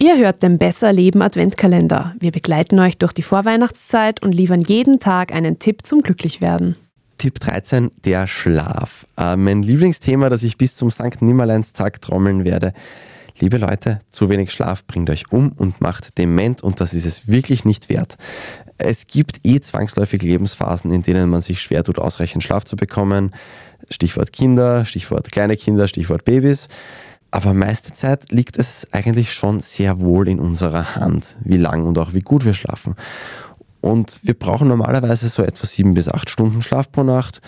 Ihr hört den Besser Leben Adventkalender. Wir begleiten euch durch die Vorweihnachtszeit und liefern jeden Tag einen Tipp zum Glücklichwerden. Tipp 13, der Schlaf. Äh, mein Lieblingsthema, das ich bis zum St. Nimmerleinstag trommeln werde. Liebe Leute, zu wenig Schlaf bringt euch um und macht dement und das ist es wirklich nicht wert. Es gibt eh zwangsläufig Lebensphasen, in denen man sich schwer tut, ausreichend Schlaf zu bekommen. Stichwort Kinder, Stichwort kleine Kinder, Stichwort Babys. Aber meiste Zeit liegt es eigentlich schon sehr wohl in unserer Hand, wie lang und auch wie gut wir schlafen. Und wir brauchen normalerweise so etwa sieben bis acht Stunden Schlaf pro Nacht.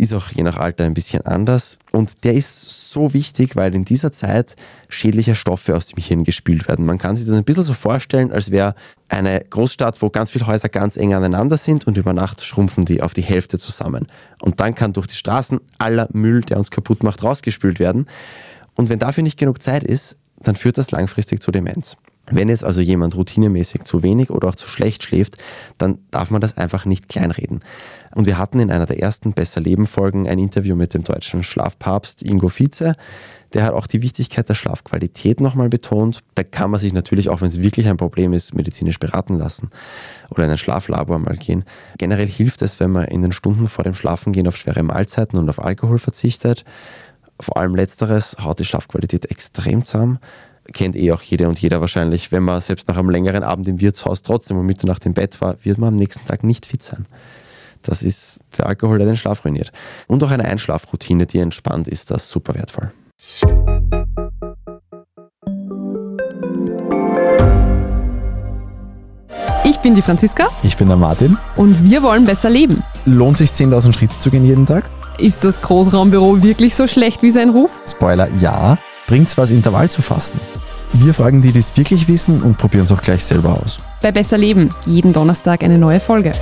Ist auch je nach Alter ein bisschen anders. Und der ist so wichtig, weil in dieser Zeit schädliche Stoffe aus dem Hirn gespült werden. Man kann sich das ein bisschen so vorstellen, als wäre eine Großstadt, wo ganz viele Häuser ganz eng aneinander sind und über Nacht schrumpfen die auf die Hälfte zusammen. Und dann kann durch die Straßen aller Müll, der uns kaputt macht, rausgespült werden. Und wenn dafür nicht genug Zeit ist, dann führt das langfristig zu Demenz. Wenn jetzt also jemand routinemäßig zu wenig oder auch zu schlecht schläft, dann darf man das einfach nicht kleinreden. Und wir hatten in einer der ersten Besser Leben Folgen ein Interview mit dem deutschen Schlafpapst Ingo Vize. Der hat auch die Wichtigkeit der Schlafqualität nochmal betont. Da kann man sich natürlich, auch wenn es wirklich ein Problem ist, medizinisch beraten lassen oder in ein Schlaflabor mal gehen. Generell hilft es, wenn man in den Stunden vor dem Schlafengehen auf schwere Mahlzeiten und auf Alkohol verzichtet. Vor allem letzteres haut die Schlafqualität extrem zusammen kennt eh auch jede und jeder wahrscheinlich, wenn man selbst nach einem längeren Abend im Wirtshaus trotzdem um Mitternacht im Bett war, wird man am nächsten Tag nicht fit sein. Das ist der Alkohol, der den Schlaf ruiniert. Und auch eine Einschlafroutine, die entspannt ist, das super wertvoll. Ich bin die Franziska Ich bin der Martin. und wir wollen besser leben. Lohnt sich 10.000 Schritte zu gehen jeden Tag? Ist das Großraumbüro wirklich so schlecht wie sein Ruf? Spoiler, ja. Bringt's was, Intervall zu fassen? Wir fragen die, die es wirklich wissen und probieren es auch gleich selber aus. Bei Besser Leben, jeden Donnerstag eine neue Folge.